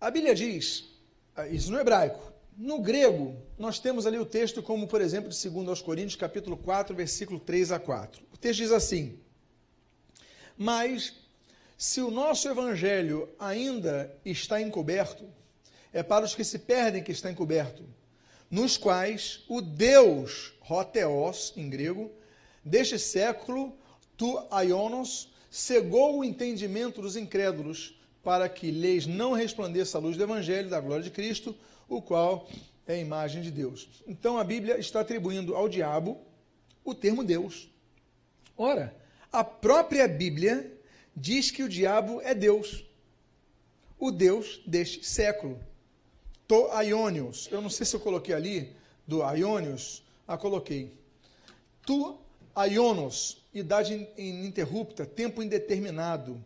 A Bíblia diz, ah, isso no hebraico, no grego, nós temos ali o texto como, por exemplo, de 2 aos Coríntios, capítulo 4, versículo 3 a 4. O texto diz assim: Mas se o nosso evangelho ainda está encoberto, é para os que se perdem que está encoberto, nos quais o Deus, roteos em grego, deste século, tu aionos, cegou o entendimento dos incrédulos, para que lhes não resplandeça a luz do evangelho da glória de Cristo, o qual é a imagem de Deus. Então a Bíblia está atribuindo ao diabo o termo Deus. Ora, a própria Bíblia diz que o diabo é Deus, o Deus deste século. To Aionios. Eu não sei se eu coloquei ali do Aionios. Ah, coloquei. Tu Aionos, idade ininterrupta, tempo indeterminado,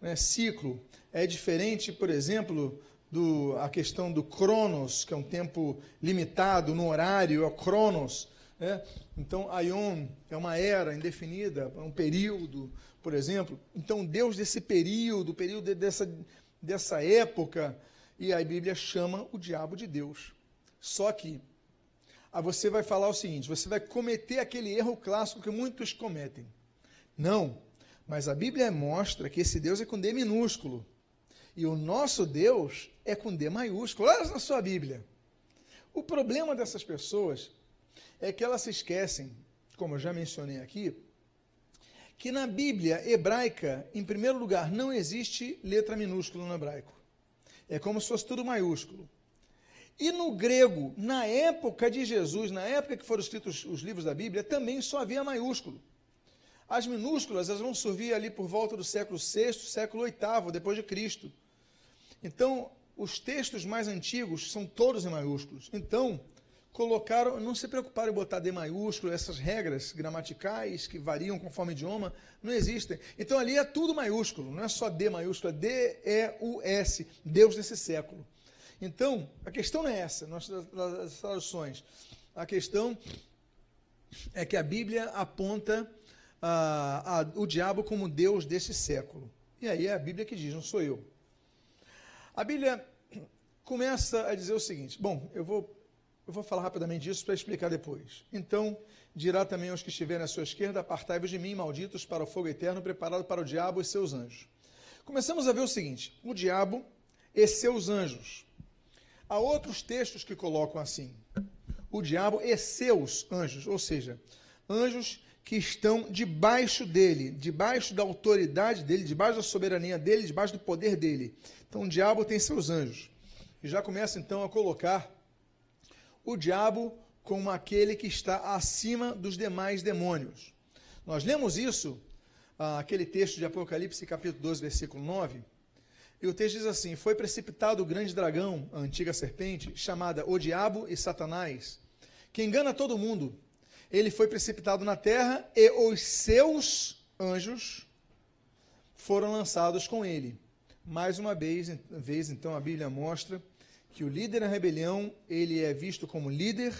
né, ciclo. É diferente, por exemplo, do, a questão do Cronos, que é um tempo limitado no horário, é o Cronos. Né? Então, Aion é uma era indefinida, é um período, por exemplo. Então, Deus desse período, período dessa, dessa época, e a Bíblia chama o diabo de Deus. Só que a você vai falar o seguinte: você vai cometer aquele erro clássico que muitos cometem. Não, mas a Bíblia mostra que esse Deus é com D minúsculo. E o nosso Deus é com D maiúsculo. Olha na sua Bíblia. O problema dessas pessoas é que elas se esquecem, como eu já mencionei aqui, que na Bíblia hebraica, em primeiro lugar, não existe letra minúscula no hebraico. É como se fosse tudo maiúsculo. E no grego, na época de Jesus, na época que foram escritos os livros da Bíblia, também só havia maiúsculo. As minúsculas elas vão surgir ali por volta do século VI, século VIII, depois de Cristo. Então, os textos mais antigos são todos em maiúsculos. Então, colocaram, não se preocuparam em botar D maiúsculo, essas regras gramaticais que variam conforme o idioma, não existem. Então ali é tudo maiúsculo, não é só D maiúsculo, é D-E-U-S, Deus desse século. Então, a questão não é essa, nas traduções. A questão é que a Bíblia aponta ah, a, o diabo como Deus desse século. E aí é a Bíblia que diz, não sou eu. A Bíblia começa a dizer o seguinte: bom, eu vou, eu vou falar rapidamente disso para explicar depois. Então, dirá também aos que estiverem à sua esquerda: Apartai-vos de mim, malditos, para o fogo eterno preparado para o diabo e seus anjos. Começamos a ver o seguinte: o diabo e seus anjos. Há outros textos que colocam assim: o diabo e seus anjos, ou seja, anjos que estão debaixo dele, debaixo da autoridade dele, debaixo da soberania dele, debaixo do poder dele. Então o diabo tem seus anjos. E já começa então a colocar o diabo como aquele que está acima dos demais demônios. Nós lemos isso, ah, aquele texto de Apocalipse, capítulo 12, versículo 9, e o texto diz assim: Foi precipitado o grande dragão, a antiga serpente, chamada o Diabo e Satanás, que engana todo mundo ele foi precipitado na terra e os seus anjos foram lançados com ele. Mais uma vez, vez então a Bíblia mostra que o líder da rebelião, ele é visto como líder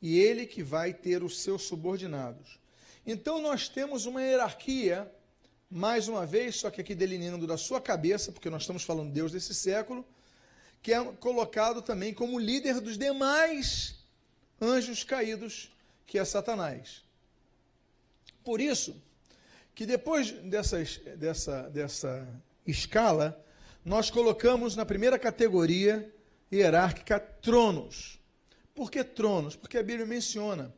e ele que vai ter os seus subordinados. Então nós temos uma hierarquia, mais uma vez, só que aqui delineando da sua cabeça, porque nós estamos falando de Deus desse século, que é colocado também como líder dos demais anjos caídos que é Satanás. Por isso, que depois dessas, dessa, dessa escala, nós colocamos na primeira categoria hierárquica tronos. Por que tronos? Porque a Bíblia menciona.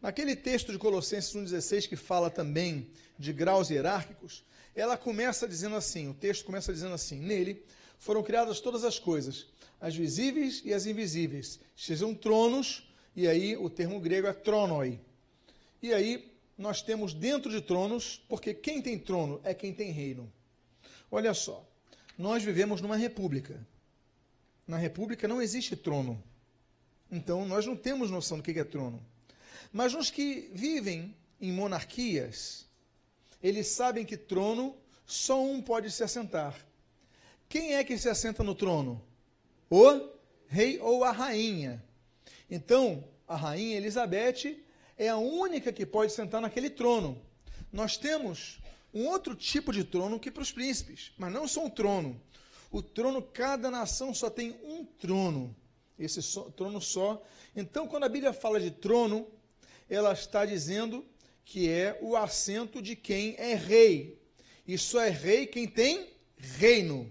Naquele texto de Colossenses 1,16, que fala também de graus hierárquicos, ela começa dizendo assim: o texto começa dizendo assim: nele foram criadas todas as coisas, as visíveis e as invisíveis, sejam tronos, e aí o termo grego é tronoi. E aí nós temos dentro de tronos, porque quem tem trono é quem tem reino. Olha só, nós vivemos numa república. Na república não existe trono. Então nós não temos noção do que é trono. Mas os que vivem em monarquias, eles sabem que trono só um pode se assentar. Quem é que se assenta no trono? O rei ou a rainha. Então, a rainha Elizabeth é a única que pode sentar naquele trono. Nós temos um outro tipo de trono que para os príncipes, mas não só um trono. O trono, cada nação só tem um trono. Esse trono só. Então, quando a Bíblia fala de trono, ela está dizendo que é o assento de quem é rei. E só é rei quem tem reino.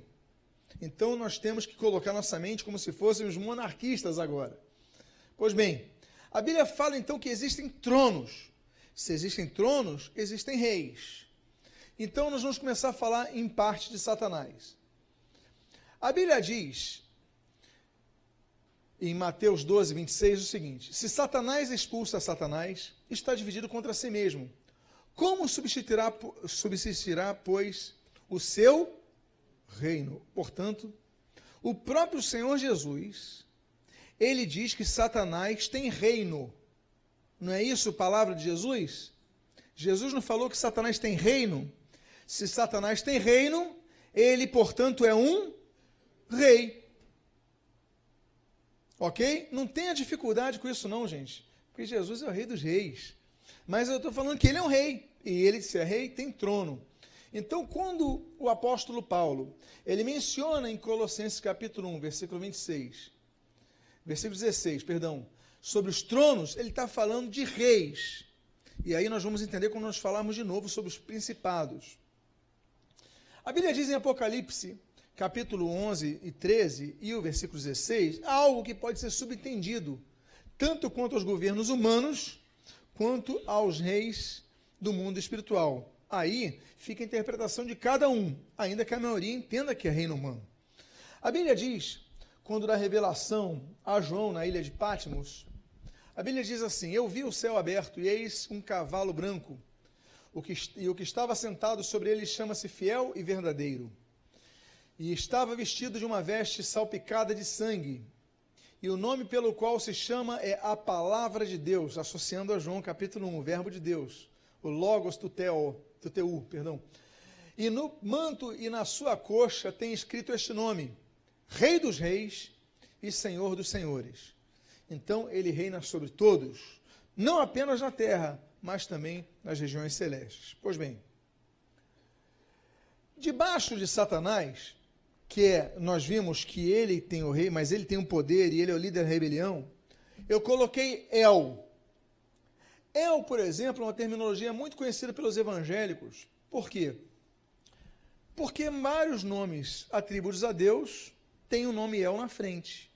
Então nós temos que colocar nossa mente como se fôssemos monarquistas agora. Pois bem, a Bíblia fala então que existem tronos. Se existem tronos, existem reis. Então nós vamos começar a falar em parte de Satanás. A Bíblia diz em Mateus 12, 26 o seguinte: Se Satanás expulsa Satanás, está dividido contra si mesmo. Como subsistirá, subsistirá pois, o seu reino. Portanto, o próprio Senhor Jesus, ele diz que Satanás tem reino. Não é isso a palavra de Jesus? Jesus não falou que Satanás tem reino? Se Satanás tem reino, ele, portanto, é um rei. Ok? Não tenha dificuldade com isso, não, gente. Porque Jesus é o rei dos reis. Mas eu estou falando que ele é um rei. E ele, se é rei, tem trono. Então, quando o apóstolo Paulo, ele menciona em Colossenses capítulo 1, versículo 26, versículo 16, perdão, sobre os tronos, ele está falando de reis. E aí nós vamos entender quando nós falarmos de novo sobre os principados. A Bíblia diz em Apocalipse, capítulo 11 e 13, e o versículo 16, algo que pode ser subentendido, tanto quanto aos governos humanos, quanto aos reis do mundo espiritual. Aí fica a interpretação de cada um, ainda que a maioria entenda que é reino humano. A Bíblia diz, quando dá revelação a João na ilha de Patmos, a Bíblia diz assim: Eu vi o céu aberto e eis um cavalo branco, o que, e o que estava sentado sobre ele chama-se Fiel e Verdadeiro. E estava vestido de uma veste salpicada de sangue, e o nome pelo qual se chama é a Palavra de Deus, associando a João capítulo 1, o Verbo de Deus, o Logos Tuteo do TU, perdão. E no manto e na sua coxa tem escrito este nome: Rei dos Reis e Senhor dos Senhores. Então ele reina sobre todos, não apenas na terra, mas também nas regiões celestes. Pois bem, debaixo de Satanás, que é, nós vimos que ele tem o rei, mas ele tem o um poder e ele é o líder da rebelião, eu coloquei El, El, por exemplo, é uma terminologia muito conhecida pelos evangélicos. Por quê? Porque vários nomes atribuídos a Deus têm o nome El na frente.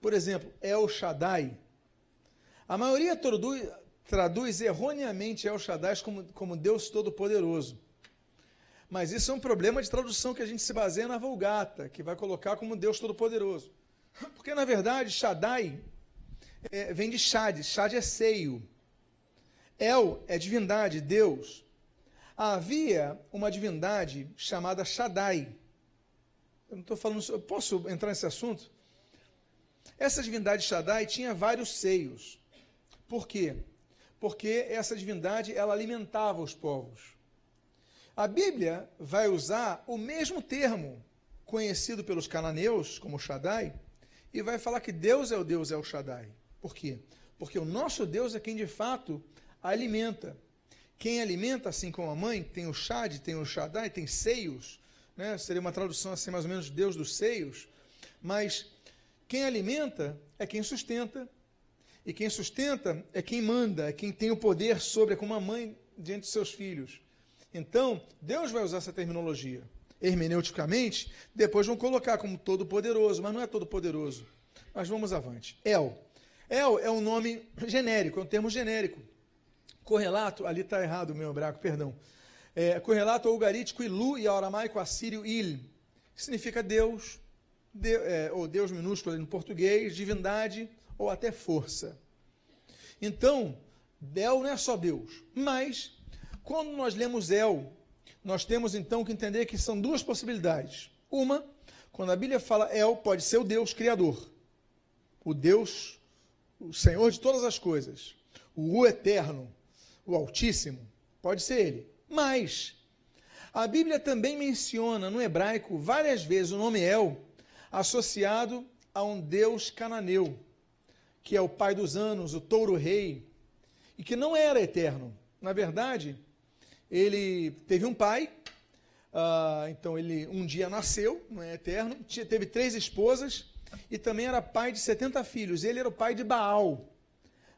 Por exemplo, El Shaddai. A maioria traduz, traduz erroneamente El Shaddai como, como Deus Todo-Poderoso. Mas isso é um problema de tradução que a gente se baseia na Vulgata, que vai colocar como Deus Todo-Poderoso. Porque, na verdade, Shaddai é, vem de Shad. Shad é seio. El é divindade, Deus. Havia uma divindade chamada Shaddai. Eu não estou falando. Eu posso entrar nesse assunto? Essa divindade Shaddai tinha vários seios. Por quê? Porque essa divindade ela alimentava os povos. A Bíblia vai usar o mesmo termo conhecido pelos cananeus como Shaddai e vai falar que Deus é o Deus é o Shaddai. Por quê? Porque o nosso Deus é quem de fato alimenta. Quem alimenta, assim como a mãe, tem o Shad, tem o Shaddai, tem seios, né? seria uma tradução assim mais ou menos Deus dos seios, mas quem alimenta é quem sustenta, e quem sustenta é quem manda, é quem tem o poder sobre, é como a mãe diante dos seus filhos. Então, Deus vai usar essa terminologia. Hermeneuticamente, depois vão colocar como todo-poderoso, mas não é todo-poderoso. Mas vamos avante. El. El é um nome genérico, é um termo genérico correlato, ali está errado o meu hebraico, perdão. É, correlato ao ugarítico ilu e ao aramaico assírio il, que significa Deus, de, é, ou Deus minúsculo no português, divindade ou até força. Então, El não é só Deus, mas quando nós lemos El, nós temos então que entender que são duas possibilidades. Uma, quando a Bíblia fala El, pode ser o Deus criador, o Deus, o Senhor de todas as coisas, o eterno, o Altíssimo, pode ser ele. Mas a Bíblia também menciona no hebraico várias vezes o nome El associado a um deus cananeu, que é o pai dos anos, o touro-rei, e que não era eterno. Na verdade, ele teve um pai, Uh, então ele um dia nasceu, não é eterno, teve três esposas e também era pai de 70 filhos. Ele era o pai de Baal.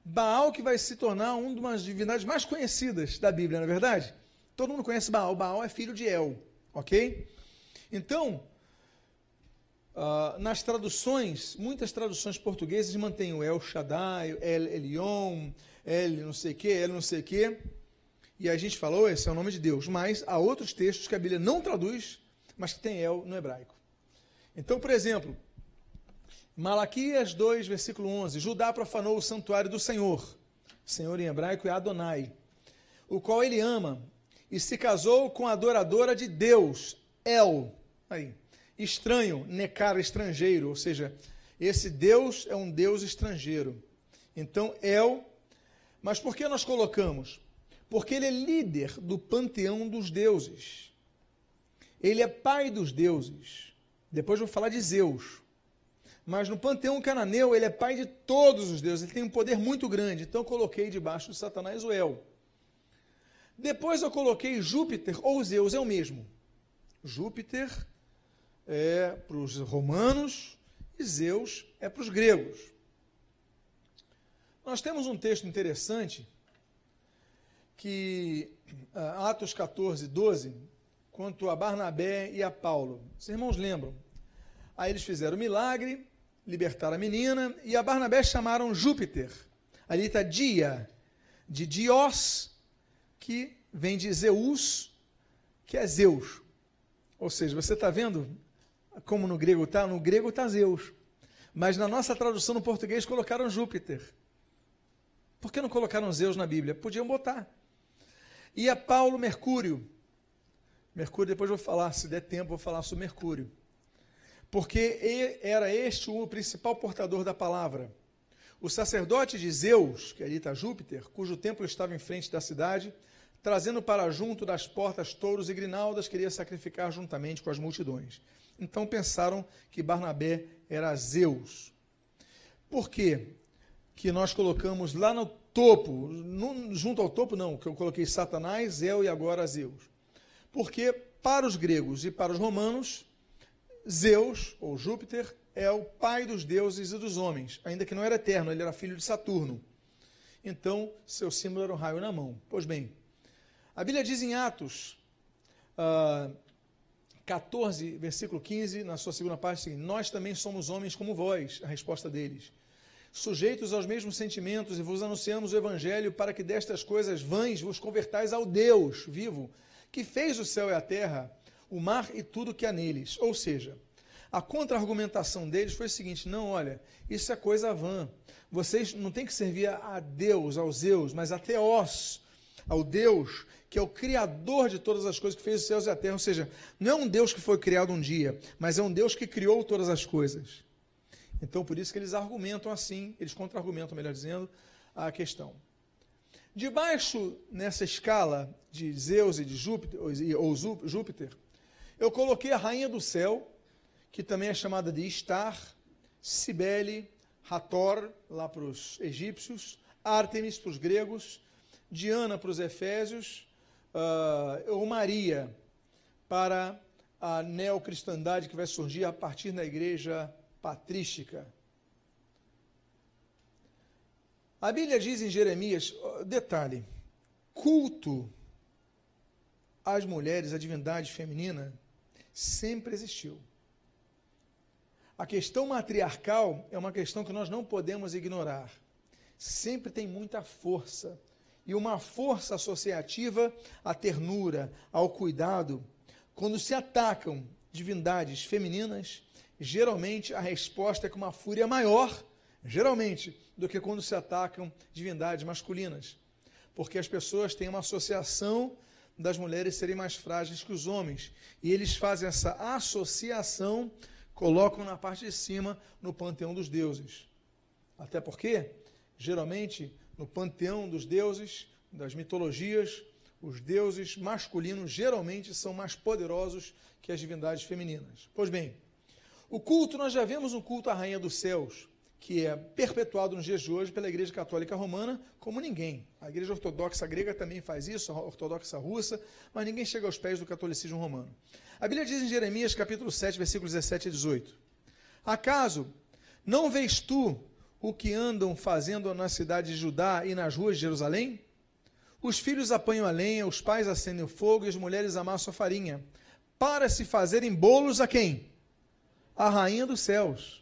Baal que vai se tornar uma das divindades mais conhecidas da Bíblia, não é verdade? Todo mundo conhece Baal. Baal é filho de El, ok? Então, uh, nas traduções, muitas traduções portuguesas mantêm o El Shaddai, El Elion, El não sei o que, El não sei o que. E a gente falou, esse é o nome de Deus. Mas há outros textos que a Bíblia não traduz, mas que tem El no hebraico. Então, por exemplo, Malaquias 2, versículo 11: Judá profanou o santuário do Senhor. Senhor em hebraico é Adonai, o qual ele ama, e se casou com a adoradora de Deus, El. Aí, estranho, necar, estrangeiro, ou seja, esse Deus é um Deus estrangeiro. Então, El. Mas por que nós colocamos? Porque ele é líder do panteão dos deuses. Ele é pai dos deuses. Depois vou falar de Zeus. Mas no panteão cananeu, ele é pai de todos os deuses. Ele tem um poder muito grande. Então coloquei debaixo de Satanás o El. Depois eu coloquei Júpiter ou Zeus, é o mesmo. Júpiter é para os romanos e Zeus é para os gregos. Nós temos um texto interessante que uh, Atos 14, 12, quanto a Barnabé e a Paulo. Os irmãos lembram? Aí eles fizeram o milagre, libertaram a menina, e a Barnabé chamaram Júpiter. Ali está dia, de Dios, que vem de Zeus, que é Zeus. Ou seja, você está vendo como no grego está? No grego está Zeus. Mas na nossa tradução no português colocaram Júpiter. Por que não colocaram Zeus na Bíblia? Podiam botar. E a Paulo Mercúrio. Mercúrio, depois vou falar, se der tempo, vou falar sobre Mercúrio. Porque era este o principal portador da palavra. O sacerdote de Zeus, que ali está Júpiter, cujo templo estava em frente da cidade, trazendo para junto das portas touros e grinaldas, queria sacrificar juntamente com as multidões. Então pensaram que Barnabé era Zeus. Por quê? Que nós colocamos lá no topo, no, junto ao topo não, que eu coloquei Satanás, El e agora Zeus. Porque para os gregos e para os romanos, Zeus, ou Júpiter, é o pai dos deuses e dos homens, ainda que não era eterno, ele era filho de Saturno. Então, seu símbolo era um raio na mão. Pois bem, a Bíblia diz em Atos uh, ah, 14, versículo 15, na sua segunda parte, assim, nós também somos homens como vós, a resposta deles sujeitos aos mesmos sentimentos, e vos anunciamos o Evangelho para que destas coisas vãs vos convertais ao Deus vivo, que fez o céu e a terra, o mar e tudo que há neles. Ou seja, a contra-argumentação deles foi o seguinte: não, olha, isso é coisa vã. Vocês não têm que servir a Deus, aos Zeus, mas a Teós, ao Deus que é o Criador de todas as coisas, que fez os céus e a terra. Ou seja, não é um Deus que foi criado um dia, mas é um Deus que criou todas as coisas. Então, por isso que eles argumentam assim, eles contra-argumentam, melhor dizendo, a questão. Debaixo, nessa escala de Zeus e de Júpiter, ou Júpiter, eu coloquei a rainha do céu, que também é chamada de Star, Cibele, Hathor, lá para os egípcios, Ártemis para os gregos, Diana para os efésios, uh, ou Maria para a neocristandade que vai surgir a partir da igreja patrística. A Bíblia diz em Jeremias, detalhe, culto às mulheres, à divindade feminina, sempre existiu. A questão matriarcal é uma questão que nós não podemos ignorar. Sempre tem muita força. E uma força associativa à ternura, ao cuidado. Quando se atacam divindades femininas, geralmente a resposta é com uma fúria maior, geralmente, do que quando se atacam divindades masculinas. Porque as pessoas têm uma associação das mulheres serem mais frágeis que os homens. E eles fazem essa associação, colocam na parte de cima no panteão dos deuses. Até porque, geralmente, no panteão dos deuses, das mitologias, os deuses masculinos geralmente são mais poderosos que as divindades femininas. Pois bem, o culto, nós já vemos um culto à Rainha dos Céus, que é perpetuado nos dias de hoje pela Igreja Católica Romana como ninguém. A Igreja Ortodoxa grega também faz isso, a Ortodoxa russa, mas ninguém chega aos pés do catolicismo romano. A Bíblia diz em Jeremias capítulo 7, versículos 17 a 18: Acaso não vês tu o que andam fazendo na cidade de Judá e nas ruas de Jerusalém? Os filhos apanham a lenha, os pais acendem o fogo e as mulheres amassam a farinha, para se fazerem bolos a quem? A rainha dos céus.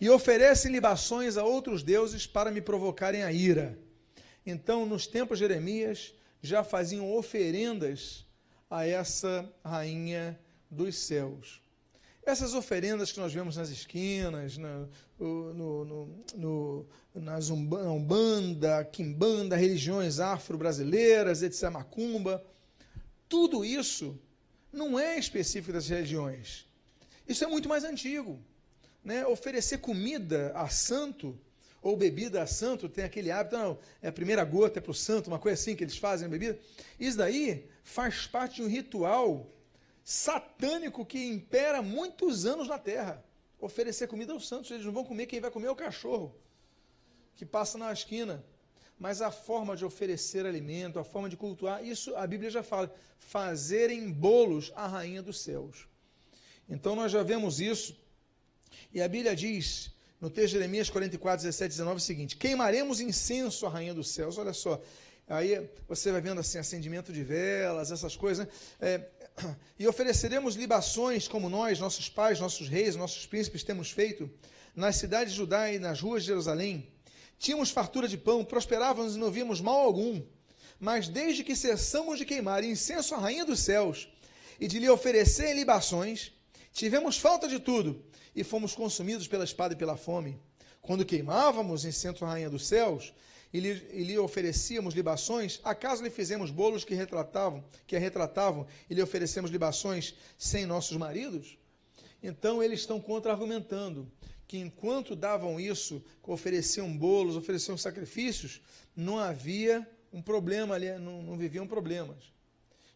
E oferecem libações a outros deuses para me provocarem a ira. Então, nos tempos de Jeremias, já faziam oferendas a essa rainha dos céus. Essas oferendas que nós vemos nas esquinas, no, no, no, no nas Umbanda, Quimbanda, religiões afro-brasileiras, etc., Macumba, tudo isso não é específico das religiões. Isso é muito mais antigo. Né? Oferecer comida a santo ou bebida a santo, tem aquele hábito, não, é a primeira gota é para o santo, uma coisa assim que eles fazem a bebida. Isso daí faz parte de um ritual satânico que impera muitos anos na terra. Oferecer comida aos santos, eles não vão comer, quem vai comer é o cachorro que passa na esquina. Mas a forma de oferecer alimento, a forma de cultuar, isso a Bíblia já fala, fazerem bolos à rainha dos céus. Então nós já vemos isso. E a Bíblia diz, no texto de Jeremias 44, 17, 19, o seguinte: Queimaremos incenso à rainha dos céus. Olha só, aí você vai vendo assim, acendimento de velas, essas coisas. Né? É, e ofereceremos libações como nós, nossos pais, nossos reis, nossos príncipes temos feito nas cidades de Judá e nas ruas de Jerusalém. Tínhamos fartura de pão, prosperávamos e não víamos mal algum. Mas desde que cessamos de queimar incenso à rainha dos céus e de lhe oferecer libações, tivemos falta de tudo e fomos consumidos pela espada e pela fome. Quando queimávamos incenso à rainha dos céus, e lhe, e lhe oferecíamos libações, acaso lhe fizemos bolos que retratavam, que a retratavam, e lhe oferecemos libações sem nossos maridos? Então eles estão contra-argumentando que enquanto davam isso, ofereciam bolos, ofereciam sacrifícios, não havia um problema ali, não, não viviam problemas.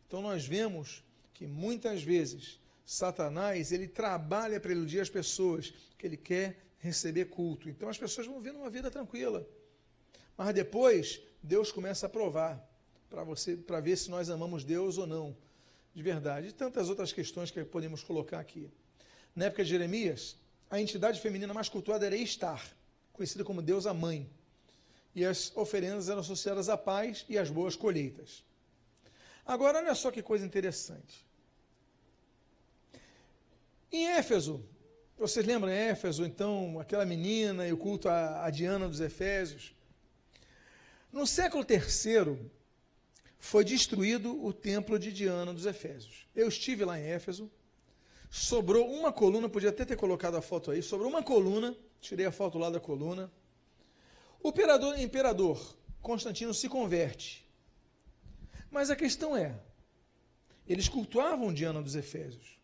Então nós vemos que muitas vezes Satanás ele trabalha para iludir as pessoas, que ele quer receber culto. Então as pessoas vão vivendo uma vida tranquila. Mas depois, Deus começa a provar para você, para ver se nós amamos Deus ou não, de verdade. E tantas outras questões que podemos colocar aqui. Na época de Jeremias, a entidade feminina mais cultuada era Estar, conhecida como deusa mãe. E as oferendas eram associadas à paz e às boas colheitas. Agora, olha só que coisa interessante. Em Éfeso, vocês lembram Éfeso, então, aquela menina e o culto a, a Diana dos Efésios? No século III, foi destruído o templo de Diana dos Efésios. Eu estive lá em Éfeso, sobrou uma coluna, podia até ter colocado a foto aí, sobrou uma coluna, tirei a foto lá da coluna. O imperador, imperador Constantino se converte. Mas a questão é, eles cultuavam Diana dos Efésios.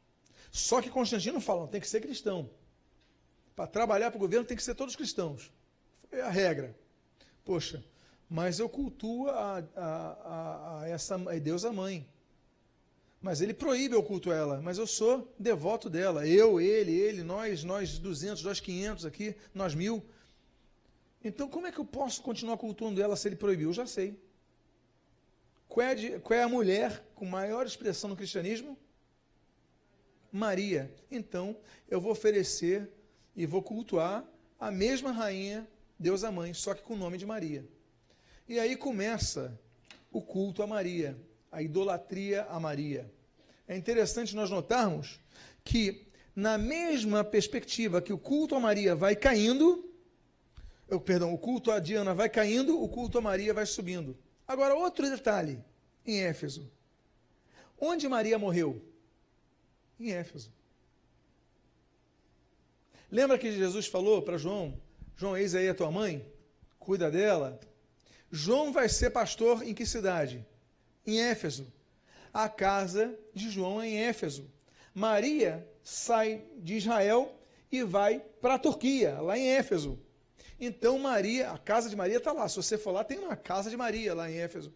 Só que Constantino fala, tem que ser cristão. Para trabalhar para o governo tem que ser todos cristãos. Foi a regra. Poxa, mas eu cultuo a, a, a, a essa a deusa mãe. Mas ele proíbe eu culto ela, mas eu sou devoto dela. Eu, ele, ele, nós, nós 200, nós 500 aqui, nós mil. Então, como é que eu posso continuar cultuando ela se ele proibiu? Eu já sei. Qual é, de, qual é a mulher com maior expressão no cristianismo? Maria. Então, eu vou oferecer e vou cultuar a mesma rainha, Deus a mãe, só que com o nome de Maria. E aí começa o culto a Maria, a idolatria a Maria. É interessante nós notarmos que, na mesma perspectiva que o culto a Maria vai caindo, eu, perdão, o culto a Diana vai caindo, o culto a Maria vai subindo. Agora, outro detalhe em Éfeso. Onde Maria morreu? Em Éfeso. Lembra que Jesus falou para João: João, eis aí a tua mãe, cuida dela, João vai ser pastor em que cidade? Em Éfeso. A casa de João é em Éfeso. Maria sai de Israel e vai para a Turquia, lá em Éfeso. Então Maria, a casa de Maria está lá. Se você for lá, tem uma casa de Maria lá em Éfeso.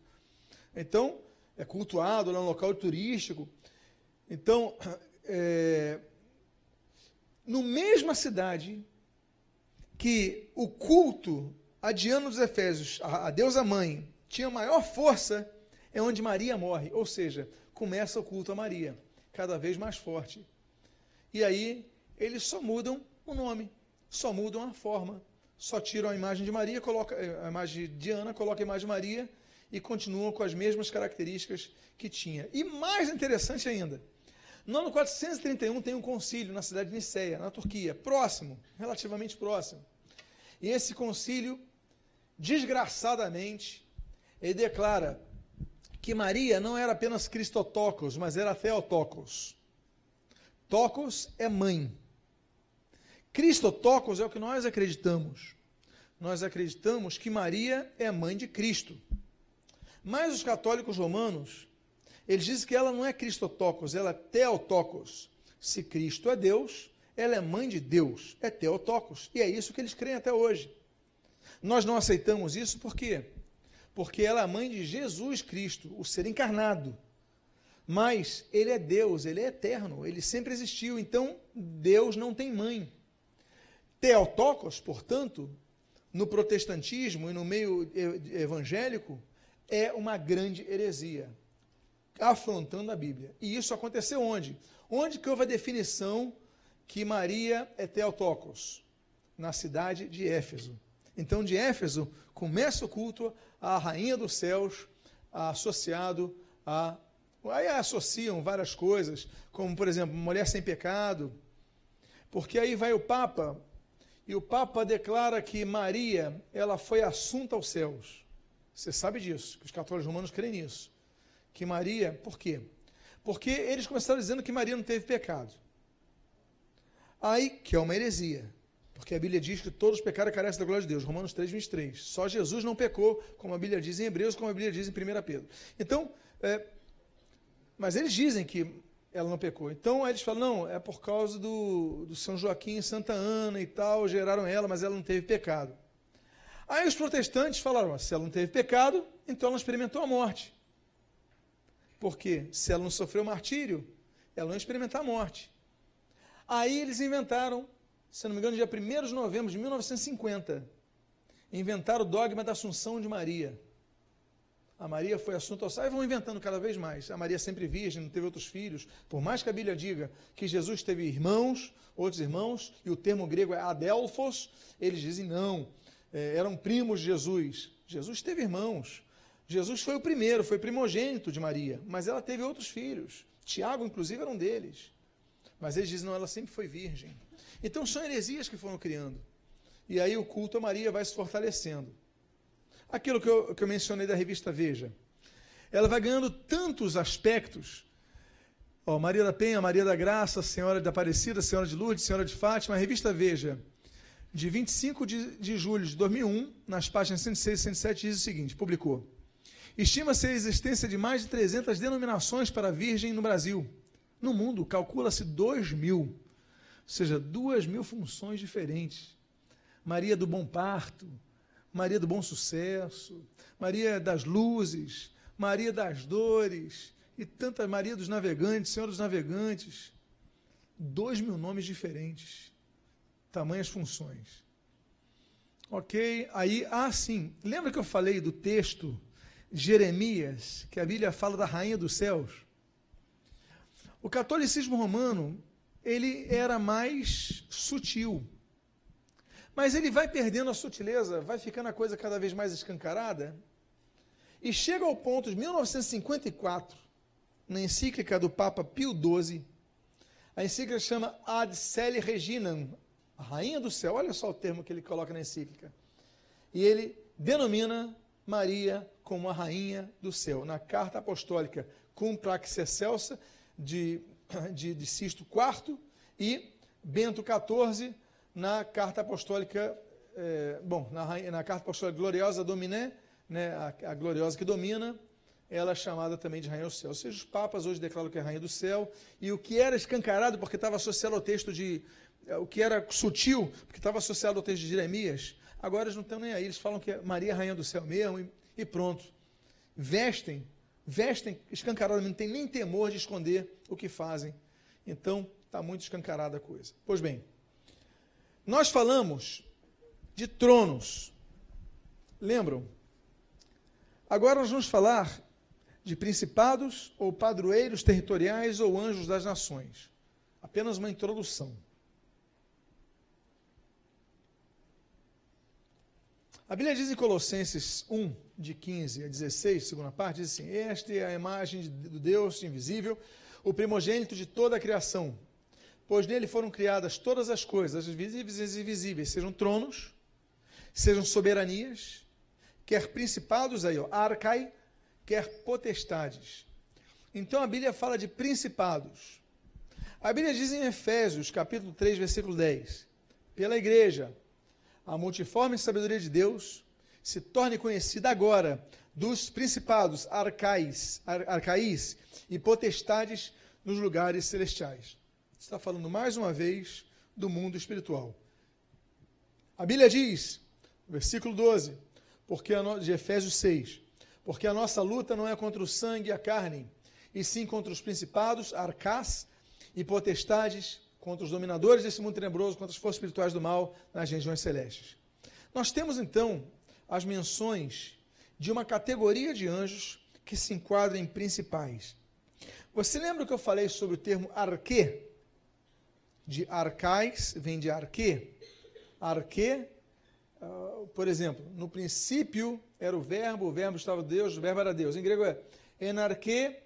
Então, é cultuado, lá um local turístico. Então, é, no mesma cidade que o culto a Diana dos Efésios, a, a deusa mãe, tinha maior força, é onde Maria morre. Ou seja, começa o culto a Maria, cada vez mais forte. E aí eles só mudam o nome, só mudam a forma, só tiram a imagem de Maria, coloca a imagem de Diana, coloca a imagem de Maria e continuam com as mesmas características que tinha. E mais interessante ainda, no ano 431 tem um concílio na cidade de Niceia, na Turquia, próximo, relativamente próximo. E esse concílio, desgraçadamente, ele declara que Maria não era apenas Cristotocos, mas era Theotocos. Tocos é mãe. Cristotocos é o que nós acreditamos. Nós acreditamos que Maria é mãe de Cristo. Mas os católicos romanos, eles dizem que ela não é Cristotocos, ela é Theotocos. Se Cristo é Deus, ela é mãe de Deus, é Theotocos. E é isso que eles creem até hoje. Nós não aceitamos isso por quê? Porque ela é mãe de Jesus Cristo, o ser encarnado. Mas ele é Deus, ele é eterno, ele sempre existiu. Então, Deus não tem mãe. Theotocos, portanto, no protestantismo e no meio evangélico, é uma grande heresia, afrontando a Bíblia. E isso aconteceu onde? Onde que houve a definição que Maria é Theotokos? Na cidade de Éfeso. Então, de Éfeso, começa o culto à rainha dos céus, associado a. Aí associam várias coisas, como, por exemplo, mulher sem pecado, porque aí vai o Papa, e o Papa declara que Maria, ela foi assunta aos céus. Você sabe disso, que os católicos romanos creem nisso. Que Maria, por quê? Porque eles começaram dizendo que Maria não teve pecado. Aí, que é uma heresia. Porque a Bíblia diz que todos pecaram e carecem da glória de Deus. Romanos 3, 23. Só Jesus não pecou, como a Bíblia diz em Hebreus, como a Bíblia diz em 1 Pedro. Então, é, mas eles dizem que ela não pecou. Então eles falam, não, é por causa do, do São Joaquim e Santa Ana e tal, geraram ela, mas ela não teve pecado. Aí os protestantes falaram: se ela não teve pecado, então ela experimentou a morte. Porque se ela não sofreu martírio, ela não experimentar a morte. Aí eles inventaram, se não me engano, dia 1 de novembro de 1950, inventaram o dogma da Assunção de Maria. A Maria foi assunto ao céu e vão inventando cada vez mais. A Maria sempre virgem, não teve outros filhos. Por mais que a Bíblia diga que Jesus teve irmãos, outros irmãos, e o termo grego é adelphos, eles dizem não é, eram primos de Jesus. Jesus teve irmãos. Jesus foi o primeiro, foi primogênito de Maria, mas ela teve outros filhos. Tiago, inclusive, era um deles. Mas eles dizem, não, ela sempre foi virgem. Então são heresias que foram criando. E aí o culto a Maria vai se fortalecendo. Aquilo que eu, que eu mencionei da revista Veja. Ela vai ganhando tantos aspectos. Ó, Maria da Penha, Maria da Graça, Senhora da Aparecida, Senhora de Lourdes, Senhora de Fátima. A revista Veja de 25 de, de julho de 2001, nas páginas 106 e 107, diz o seguinte: publicou. Estima-se a existência de mais de 300 denominações para a Virgem no Brasil. No mundo, calcula-se 2 mil, ou seja, 2 mil funções diferentes. Maria do Bom Parto, Maria do Bom Sucesso, Maria das Luzes, Maria das Dores, e tanta Maria dos Navegantes, Senhora dos Navegantes. Dois mil nomes diferentes tamanhas funções. Ok? Aí, ah, sim. Lembra que eu falei do texto Jeremias, que a Bíblia fala da rainha dos céus? O catolicismo romano, ele era mais sutil. Mas ele vai perdendo a sutileza, vai ficando a coisa cada vez mais escancarada. E chega ao ponto de 1954, na encíclica do Papa Pio XII, a encíclica chama Ad Celi Reginam, a rainha do céu, olha só o termo que ele coloca na encíclica. E ele denomina Maria como a rainha do céu. Na carta apostólica Cum Praxis Excelsa, de, de, de Sisto IV, e Bento XIV, na carta apostólica, é, bom, na, na, carta apostólica Gloriosa Dominé, né, a, a gloriosa que domina, ela é chamada também de Rainha do Céu. Ou seja, os papas hoje declaram que é Rainha do Céu, e o que era escancarado, porque estava associado ao texto de é, o que era sutil, porque estava associado ao texto de Jeremias, agora eles não estão nem aí, eles falam que é Maria Rainha do Céu mesmo, e, pronto. Vestem, vestem escancaradamente, não tem nem temor de esconder o que fazem. Então, está muito escancarada a coisa. Pois bem, nós falamos de tronos. Lembram? Agora nós vamos falar de principados ou padroeiros territoriais ou anjos das nações. Apenas uma introdução. A Bíblia diz em Colossenses 1, de 15 a 16, segunda parte, diz assim: Esta é a imagem do Deus invisível, o primogênito de toda a criação. Pois nele foram criadas todas as coisas, as visíveis e invisíveis, sejam tronos, sejam soberanias, quer principados aí, ó, arcai, quer potestades. Então a Bíblia fala de principados. A Bíblia diz em Efésios, capítulo 3, versículo 10: Pela igreja, a multiforme sabedoria de Deus se torne conhecida agora dos principados arcais, ar, arcaís e potestades nos lugares celestiais. Está falando mais uma vez do mundo espiritual. A Bíblia diz, versículo 12, porque no, de Efésios 6, porque a nossa luta não é contra o sangue e a carne, e sim contra os principados, arcás e potestades, contra os dominadores desse mundo tenebroso, contra as forças espirituais do mal nas regiões celestes. Nós temos então as menções de uma categoria de anjos que se enquadram em principais. Você lembra que eu falei sobre o termo arque? De arcais, vem de arque. Arque, uh, por exemplo, no princípio era o verbo, o verbo estava Deus, o verbo era Deus. Em grego é enarque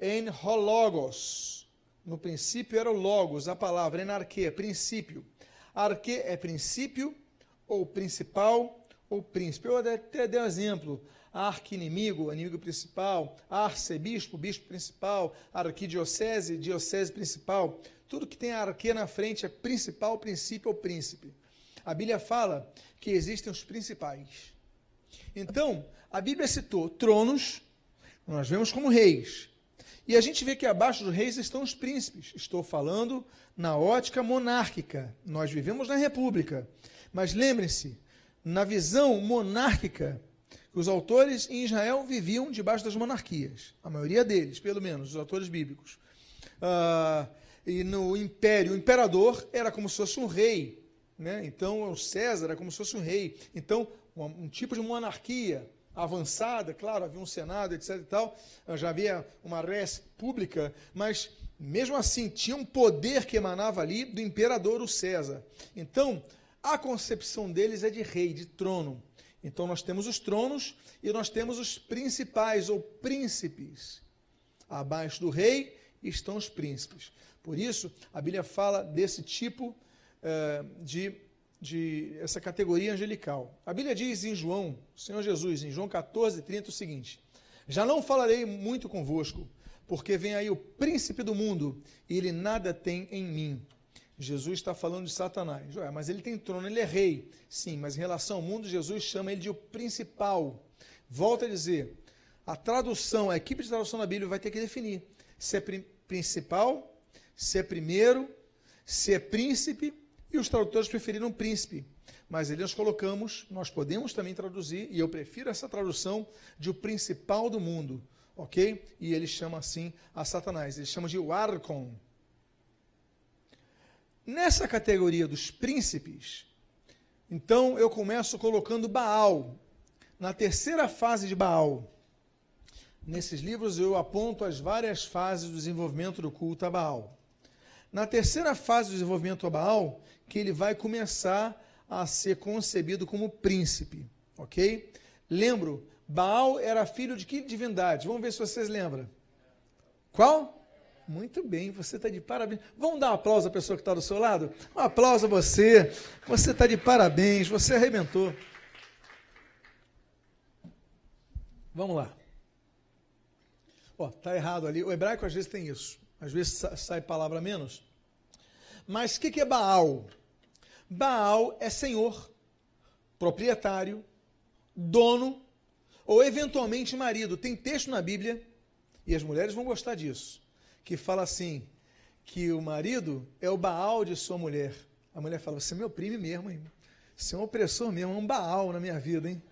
en hologos no princípio era o logos, a palavra, enarque, princípio. Arque é princípio, ou principal, ou príncipe. Eu até dei um exemplo. Arqui-inimigo, inimigo principal. Arcebispo, bispo principal. Arquidiocese, diocese principal. Tudo que tem arque na frente é principal, princípio ou príncipe. A Bíblia fala que existem os principais. Então, a Bíblia citou tronos, nós vemos como reis. E a gente vê que abaixo dos reis estão os príncipes. Estou falando na ótica monárquica. Nós vivemos na república. Mas lembrem-se, na visão monárquica, os autores em Israel viviam debaixo das monarquias. A maioria deles, pelo menos, os autores bíblicos. Uh, e no império, o imperador era como se fosse um rei. Né? Então, o César era como se fosse um rei. Então, um, um tipo de monarquia avançada, claro, havia um Senado, etc. e tal, já havia uma res pública, mas mesmo assim tinha um poder que emanava ali do imperador, o César. Então, a concepção deles é de rei, de trono. Então, nós temos os tronos e nós temos os principais ou príncipes. Abaixo do rei estão os príncipes. Por isso, a Bíblia fala desse tipo uh, de de essa categoria angelical. A Bíblia diz em João, Senhor Jesus, em João 14, 30, o seguinte: Já não falarei muito convosco, porque vem aí o príncipe do mundo, e ele nada tem em mim. Jesus está falando de Satanás. Ué, mas ele tem trono, ele é rei. Sim, mas em relação ao mundo, Jesus chama ele de o principal. Volta a dizer, a tradução, a equipe de tradução da Bíblia vai ter que definir se é principal, se é primeiro, se é príncipe e os tradutores preferiram príncipe. Mas nós colocamos, nós podemos também traduzir, e eu prefiro essa tradução de o principal do mundo, ok? E ele chama assim a Satanás, ele chama de o Arcon. Nessa categoria dos príncipes, então eu começo colocando Baal. Na terceira fase de Baal, nesses livros eu aponto as várias fases do desenvolvimento do culto a Baal. Na terceira fase do desenvolvimento a Baal, que ele vai começar a ser concebido como príncipe, ok? Lembro, Baal era filho de que divindade? Vamos ver se vocês lembram. Qual? Muito bem, você está de parabéns. Vamos dar um aplauso à pessoa que está do seu lado? Um aplauso a você. Você está de parabéns, você arrebentou. Vamos lá. Ó, tá errado ali. O hebraico às vezes tem isso. Às vezes sai palavra menos. Mas o que, que é Baal? Baal é senhor, proprietário, dono ou eventualmente marido. Tem texto na Bíblia, e as mulheres vão gostar disso, que fala assim: que o marido é o Baal de sua mulher. A mulher fala: Você me oprime mesmo, hein? Você é um opressor mesmo, é um Baal na minha vida, hein?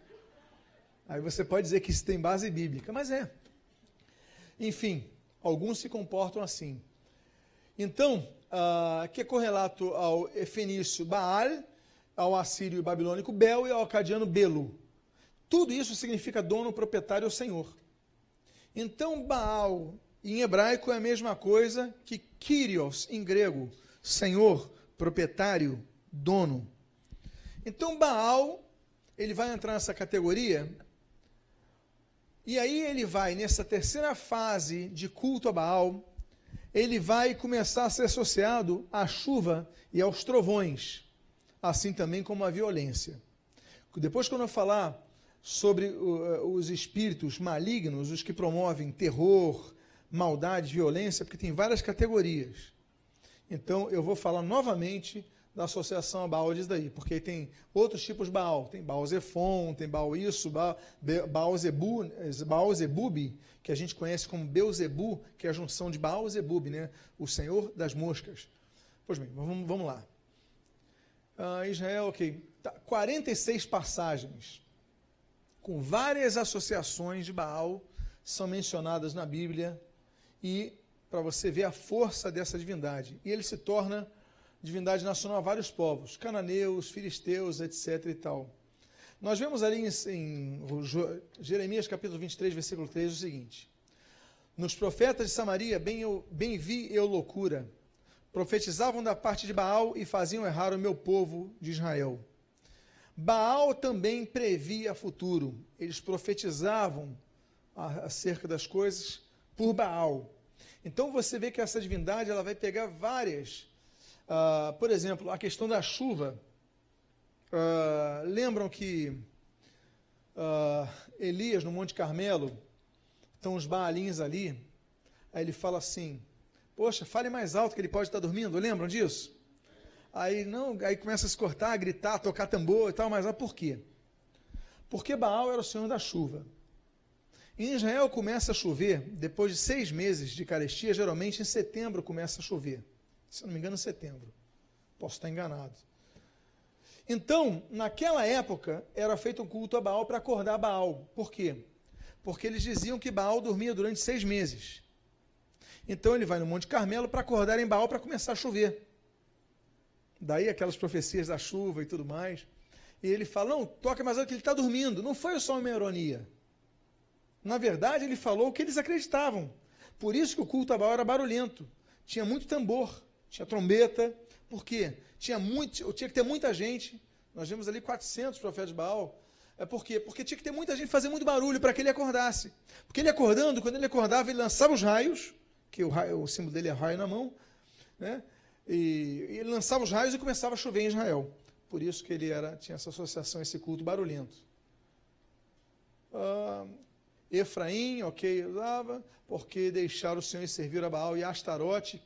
Aí você pode dizer que isso tem base bíblica, mas é. Enfim, alguns se comportam assim. Então, uh, que é correlato ao fenício Baal, ao assírio e babilônico Bel e ao acadiano Belo. Tudo isso significa dono, proprietário ou senhor. Então, Baal em hebraico é a mesma coisa que Kyrios em grego, senhor, proprietário, dono. Então, Baal, ele vai entrar nessa categoria e aí ele vai, nessa terceira fase de culto a Baal, ele vai começar a ser associado à chuva e aos trovões, assim também como à violência. Depois, quando eu falar sobre uh, os espíritos malignos, os que promovem terror, maldade, violência, porque tem várias categorias. Então, eu vou falar novamente da associação a Baal disso daí, porque tem outros tipos de Baal. Tem Baal Zefon, tem Baal isso, Baal, Zebu, Baal Zebub, que a gente conhece como Beuzebu, que é a junção de Baal Zebub, né? o senhor das moscas. Pois bem, vamos, vamos lá. Uh, Israel, ok. Tá, 46 passagens com várias associações de Baal são mencionadas na Bíblia e para você ver a força dessa divindade. E ele se torna divindade nacional a vários povos, cananeus, filisteus, etc. e tal. Nós vemos ali em, em Jeremias capítulo 23, versículo 3, o seguinte: Nos profetas de Samaria, bem, eu, bem vi eu loucura, profetizavam da parte de Baal e faziam errar o meu povo de Israel. Baal também previa futuro, eles profetizavam acerca das coisas por Baal. Então você vê que essa divindade ela vai pegar várias Uh, por exemplo, a questão da chuva. Uh, lembram que uh, Elias, no Monte Carmelo, estão os baalins ali. Aí ele fala assim: Poxa, fale mais alto que ele pode estar dormindo. Lembram disso? Aí não, aí começa a se cortar, a gritar, a tocar tambor e tal, mas ah, por quê? Porque Baal era o senhor da chuva. Em Israel começa a chover depois de seis meses de carestia, geralmente em setembro começa a chover se não me engano, setembro. Posso estar enganado. Então, naquela época, era feito um culto a Baal para acordar Baal. Por quê? Porque eles diziam que Baal dormia durante seis meses. Então ele vai no Monte Carmelo para acordar em Baal para começar a chover. Daí aquelas profecias da chuva e tudo mais. E ele fala: não, toca mais alto que ele está dormindo. Não foi só uma ironia. Na verdade, ele falou o que eles acreditavam. Por isso que o culto a Baal era barulhento. Tinha muito tambor tinha trombeta. Por quê? Tinha, muito, tinha que ter muita gente. Nós vimos ali 400 profetas de Baal. É por quê? Porque tinha que ter muita gente fazer muito barulho para que ele acordasse. Porque ele acordando, quando ele acordava, ele lançava os raios, que o, raio, o símbolo dele é raio na mão, né? E, e, ele lançava os raios e começava a chover em Israel. Por isso que ele era, tinha essa associação, esse culto barulhento. Ah, Efraim, ok, usava, porque deixaram o Senhor e servir a Baal e Astarote,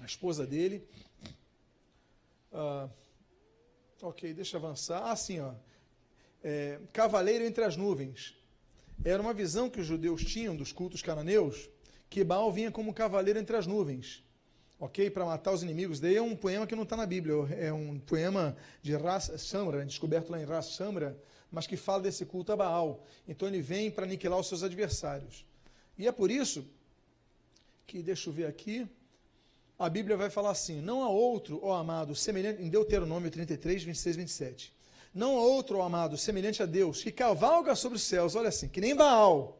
a esposa dele. Ah, ok, deixa eu avançar. Ah, sim, ó. É, cavaleiro entre as nuvens. Era uma visão que os judeus tinham dos cultos cananeus, que Baal vinha como cavaleiro entre as nuvens. Ok? Para matar os inimigos. Daí é um poema que não está na Bíblia. É um poema de Ras Samra, descoberto lá em Ras Samra, mas que fala desse culto a Baal. Então ele vem para aniquilar os seus adversários. E é por isso que, deixa eu ver aqui, a Bíblia vai falar assim: não há outro, ó amado, semelhante, em Deuteronômio 33, 26, 27. Não há outro, ó amado, semelhante a Deus, que cavalga sobre os céus, olha assim, que nem Baal.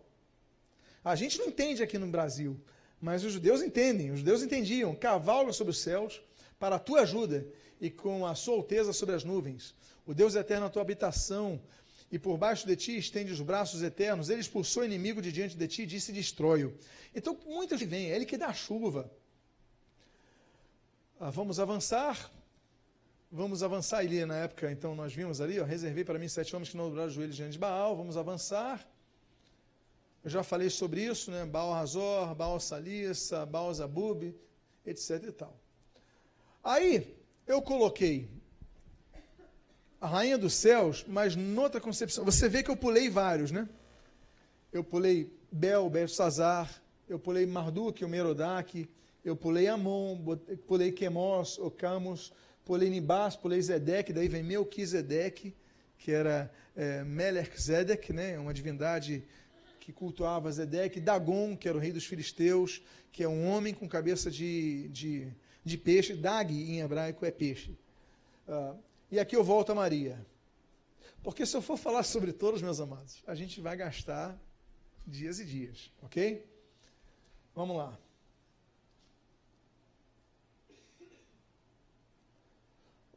A gente não entende aqui no Brasil, mas os judeus entendem, os judeus entendiam, cavalga sobre os céus para a tua ajuda e com a sua alteza sobre as nuvens. O Deus eterno a tua habitação, e por baixo de ti estende os braços eternos, ele expulsou o inimigo de diante de ti e disse: Destrói-o. Então, muitos vêm, é ele que dá a chuva. Ah, vamos avançar. Vamos avançar ali na época, então nós vimos ali, ó, reservei para mim sete homens que não dobraram os joelhos diante de Baal. Vamos avançar. Eu já falei sobre isso, né? Baal Razor, Baal Salissa, Baal Zabub, etc e tal. Aí eu coloquei a rainha dos céus, mas noutra concepção. Você vê que eu pulei vários, né? Eu pulei Bel, Belsazar, eu pulei Marduk, o Merodach, eu pulei Amon, pulei Quemos, Ocamos, pulei Nibás, pulei Zedek, daí vem Melquisedeque, que era é, Melech Zedek, né, uma divindade que cultuava Zedek, Dagon, que era o rei dos filisteus, que é um homem com cabeça de, de, de peixe, Dag em hebraico é peixe. Uh, E aqui eu volto a Maria. Porque se eu for falar sobre todos, meus amados, a gente vai gastar dias e dias, ok? Vamos lá.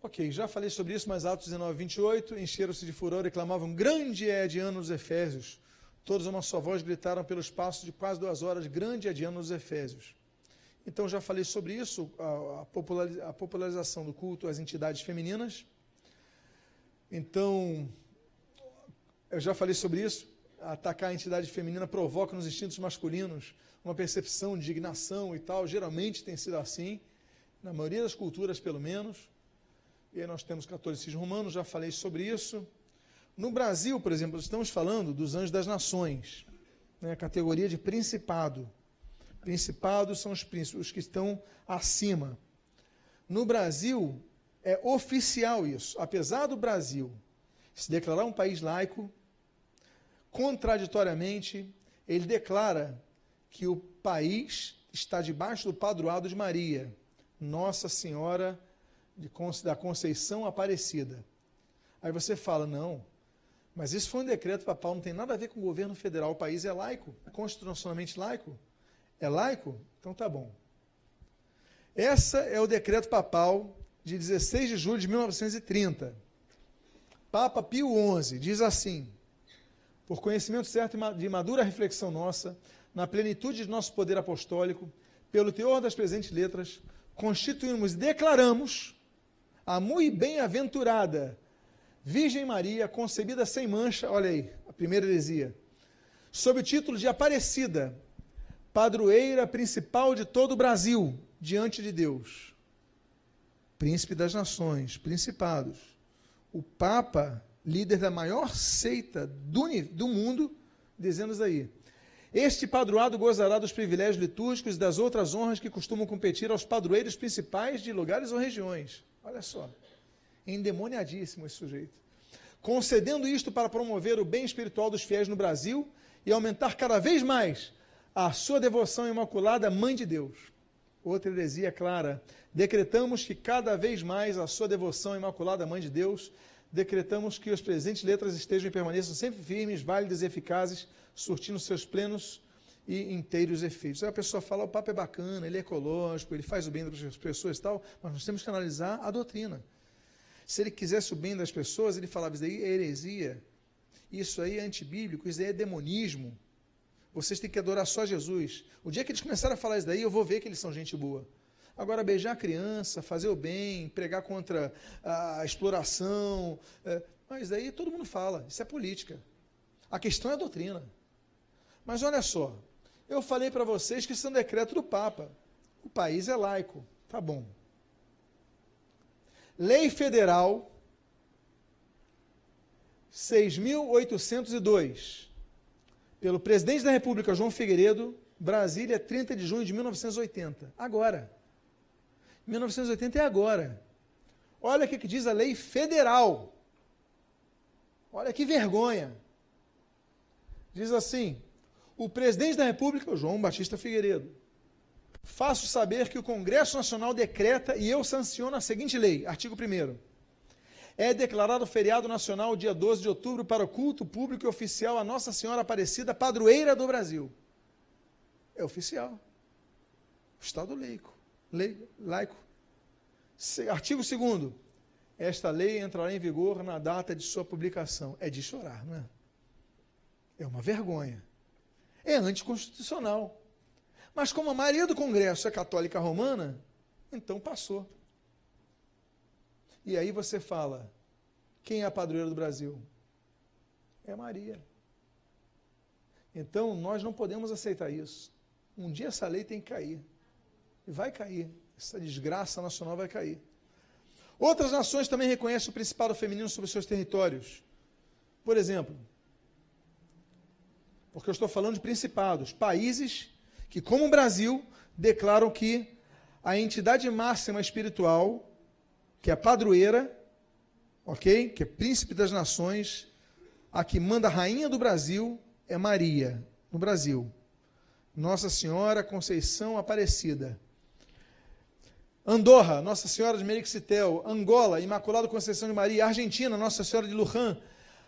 Ok, já falei sobre isso, mas Atos 19, 28, encheram-se de furor e clamavam, grande é Diana dos Efésios. Todos a uma só voz gritaram pelo espaço de quase duas horas, grande é Diana dos Efésios. Então já falei sobre isso, a popularização do culto às entidades femininas. Então, eu já falei sobre isso, atacar a entidade feminina provoca nos instintos masculinos uma percepção de indignação e tal, geralmente tem sido assim, na maioria das culturas pelo menos. E aí nós temos catolicismo romano, já falei sobre isso. No Brasil, por exemplo, estamos falando dos anjos das nações, né, categoria de principado. Principados são os príncipes, os que estão acima. No Brasil, é oficial isso. Apesar do Brasil se declarar um país laico, contraditoriamente, ele declara que o país está debaixo do padroado de Maria, Nossa Senhora de, da Conceição Aparecida. Aí você fala, não, mas isso foi um decreto papal, não tem nada a ver com o governo federal, o país é laico, constitucionalmente laico. É laico? Então tá bom. Essa é o decreto papal de 16 de julho de 1930. Papa Pio XI diz assim: Por conhecimento certo de madura reflexão nossa, na plenitude de nosso poder apostólico, pelo teor das presentes letras, constituímos e declaramos a muito bem-aventurada Virgem Maria, concebida sem mancha, olha aí, a primeira heresia, sob o título de Aparecida, padroeira principal de todo o Brasil, diante de Deus. Príncipe das nações, principados. O Papa, líder da maior seita do, do mundo, dizendo isso aí. Este padroado gozará dos privilégios litúrgicos e das outras honras que costumam competir aos padroeiros principais de lugares ou regiões. Olha só. Endemoniadíssimo esse sujeito. Concedendo isto para promover o bem espiritual dos fiéis no Brasil e aumentar cada vez mais a sua devoção imaculada Mãe de Deus. Outra heresia clara. Decretamos que cada vez mais a sua devoção imaculada Mãe de Deus, decretamos que as presentes letras estejam e permaneçam sempre firmes, válidas e eficazes, surtindo seus plenos e inteiros efeitos. Aí a pessoa fala, o Papa é bacana, ele é ecológico, ele faz o bem das pessoas e tal, mas nós temos que analisar a doutrina. Se ele quisesse o bem das pessoas, ele falava, isso aí é heresia, isso aí é antibíblico, isso aí é demonismo. Vocês têm que adorar só Jesus. O dia que eles começarem a falar isso daí, eu vou ver que eles são gente boa. Agora, beijar a criança, fazer o bem, pregar contra a exploração, é, mas daí todo mundo fala, isso é política. A questão é a doutrina. Mas olha só, eu falei para vocês que isso é um decreto do Papa. O país é laico, tá bom. Lei Federal 6.802, pelo presidente da República, João Figueiredo, Brasília, 30 de junho de 1980. Agora. 1980 é agora. Olha o que diz a lei federal. Olha que vergonha. Diz assim: o presidente da República, João Batista Figueiredo, Faço saber que o Congresso Nacional decreta e eu sanciono a seguinte lei, artigo 1 É declarado feriado nacional dia 12 de outubro para o culto público e oficial a Nossa Senhora Aparecida, padroeira do Brasil. É oficial. Estado laico. Lei, laico. Artigo 2 Esta lei entrará em vigor na data de sua publicação. É de chorar, não é? É uma vergonha. É anticonstitucional. Mas como a maioria do Congresso é católica romana, então passou. E aí você fala: quem é a padroeira do Brasil? É Maria. Então nós não podemos aceitar isso. Um dia essa lei tem que cair. E vai cair. Essa desgraça nacional vai cair. Outras nações também reconhecem o principado feminino sobre seus territórios. Por exemplo, porque eu estou falando de principados, países que, como o Brasil, declaram que a entidade máxima espiritual, que é padroeira, ok? Que é príncipe das nações, a que manda a rainha do Brasil é Maria, no Brasil. Nossa Senhora Conceição Aparecida. Andorra, Nossa Senhora de Merixitel, Angola, Imaculado Conceição de Maria, Argentina, Nossa Senhora de Luján,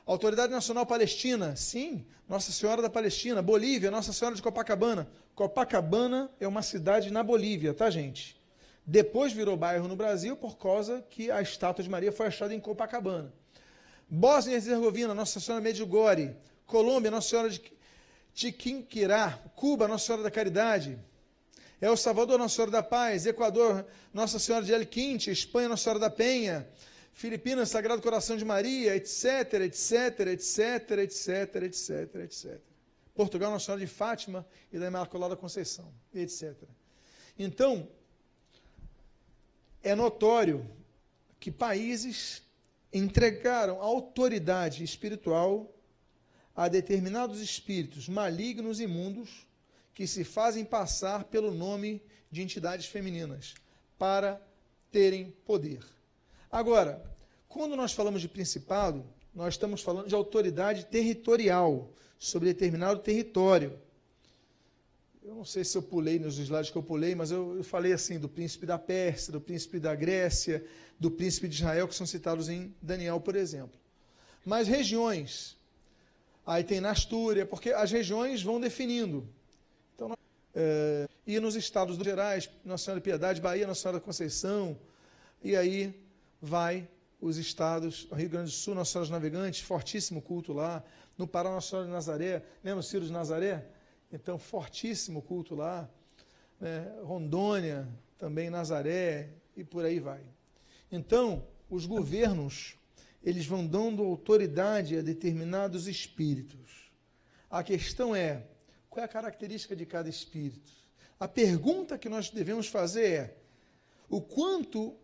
Autoridade Nacional Palestina, sim, Nossa Senhora da Palestina, Bolívia, Nossa Senhora de Copacabana. Copacabana é uma cidade na Bolívia, tá, gente? Depois virou bairro no Brasil por causa que a estátua de Maria foi achada em Copacabana. Bósnia e Herzegovina, Nossa Senhora Medjugorje, Colômbia, Nossa Senhora de Tiquinquirá, Cuba, Nossa Senhora da Caridade, El Salvador, Nossa Senhora da Paz, Equador, Nossa Senhora de El Quinte, Espanha, Nossa Senhora da Penha, Filipinas, Sagrado Coração de Maria, etc, etc, etc, etc, etc, etc. Portugal, Nossa Senhora de Fátima e da Imaculada Conceição, etc. Então, é notório que países entregaram autoridade espiritual a determinados espíritos malignos e imundos que se fazem passar pelo nome de entidades femininas para terem poder. Agora, quando nós falamos de principado, nós estamos falando de autoridade territorial sobre determinado território. Eu não sei se eu pulei nos slides que eu pulei, mas eu, eu falei assim do príncipe da Pérsia, do príncipe da Grécia, do príncipe de Israel, que são citados em Daniel, por exemplo. Mas regiões, aí tem na Astúria, porque as regiões vão definindo. Então, é, e nos estados do Gerais, Nossa Senhora de Piedade, Bahia, Nossa Senhora da Conceição, e aí vai os estados, Rio Grande do Sul, Nossa Senhora dos Navegantes, fortíssimo culto lá. No Pará, Nossa Senhora de Nazaré, lembra o Ciro de Nazaré? Então, fortíssimo culto lá. Né? Rondônia, também Nazaré, e por aí vai. Então, os governos, eles vão dando autoridade a determinados espíritos. A questão é, qual é a característica de cada espírito? A pergunta que nós devemos fazer é, o quanto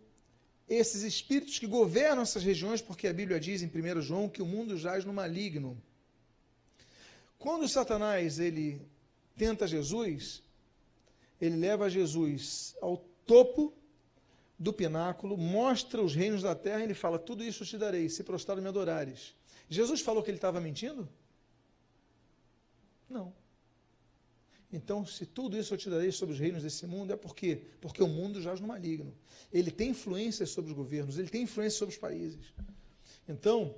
esses espíritos que governam essas regiões, porque a Bíblia diz em 1 João que o mundo jaz no maligno. Quando Satanás ele tenta Jesus, ele leva Jesus ao topo do pináculo, mostra os reinos da terra e ele fala: Tudo isso te darei, se prostrado me adorares. Jesus falou que ele estava mentindo? Não. Então, se tudo isso eu te darei sobre os reinos desse mundo, é por quê? Porque o mundo jaz no maligno. Ele tem influência sobre os governos, ele tem influência sobre os países. Então, vou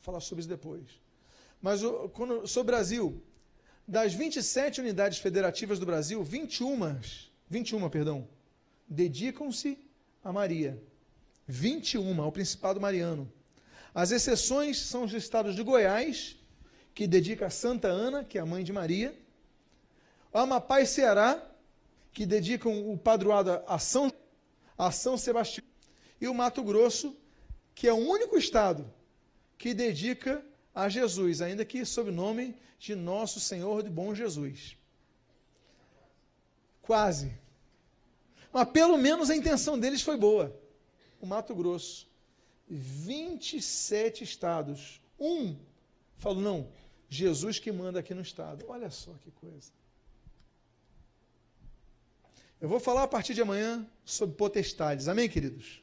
falar sobre isso depois. Mas quando, sobre o Brasil, das 27 unidades federativas do Brasil, 21, 21, perdão, dedicam-se a Maria. 21 ao Principado Mariano. As exceções são os estados de Goiás, que dedica a Santa Ana, que é a mãe de Maria, Amapá e Ceará, que dedicam o padroado a São, a São Sebastião, e o Mato Grosso, que é o único estado que dedica a Jesus, ainda que sob o nome de Nosso Senhor de Bom Jesus. Quase. Mas pelo menos a intenção deles foi boa. O Mato Grosso. 27 estados. Um falou: não, Jesus que manda aqui no estado. Olha só que coisa. Eu vou falar a partir de amanhã sobre potestades. Amém, queridos?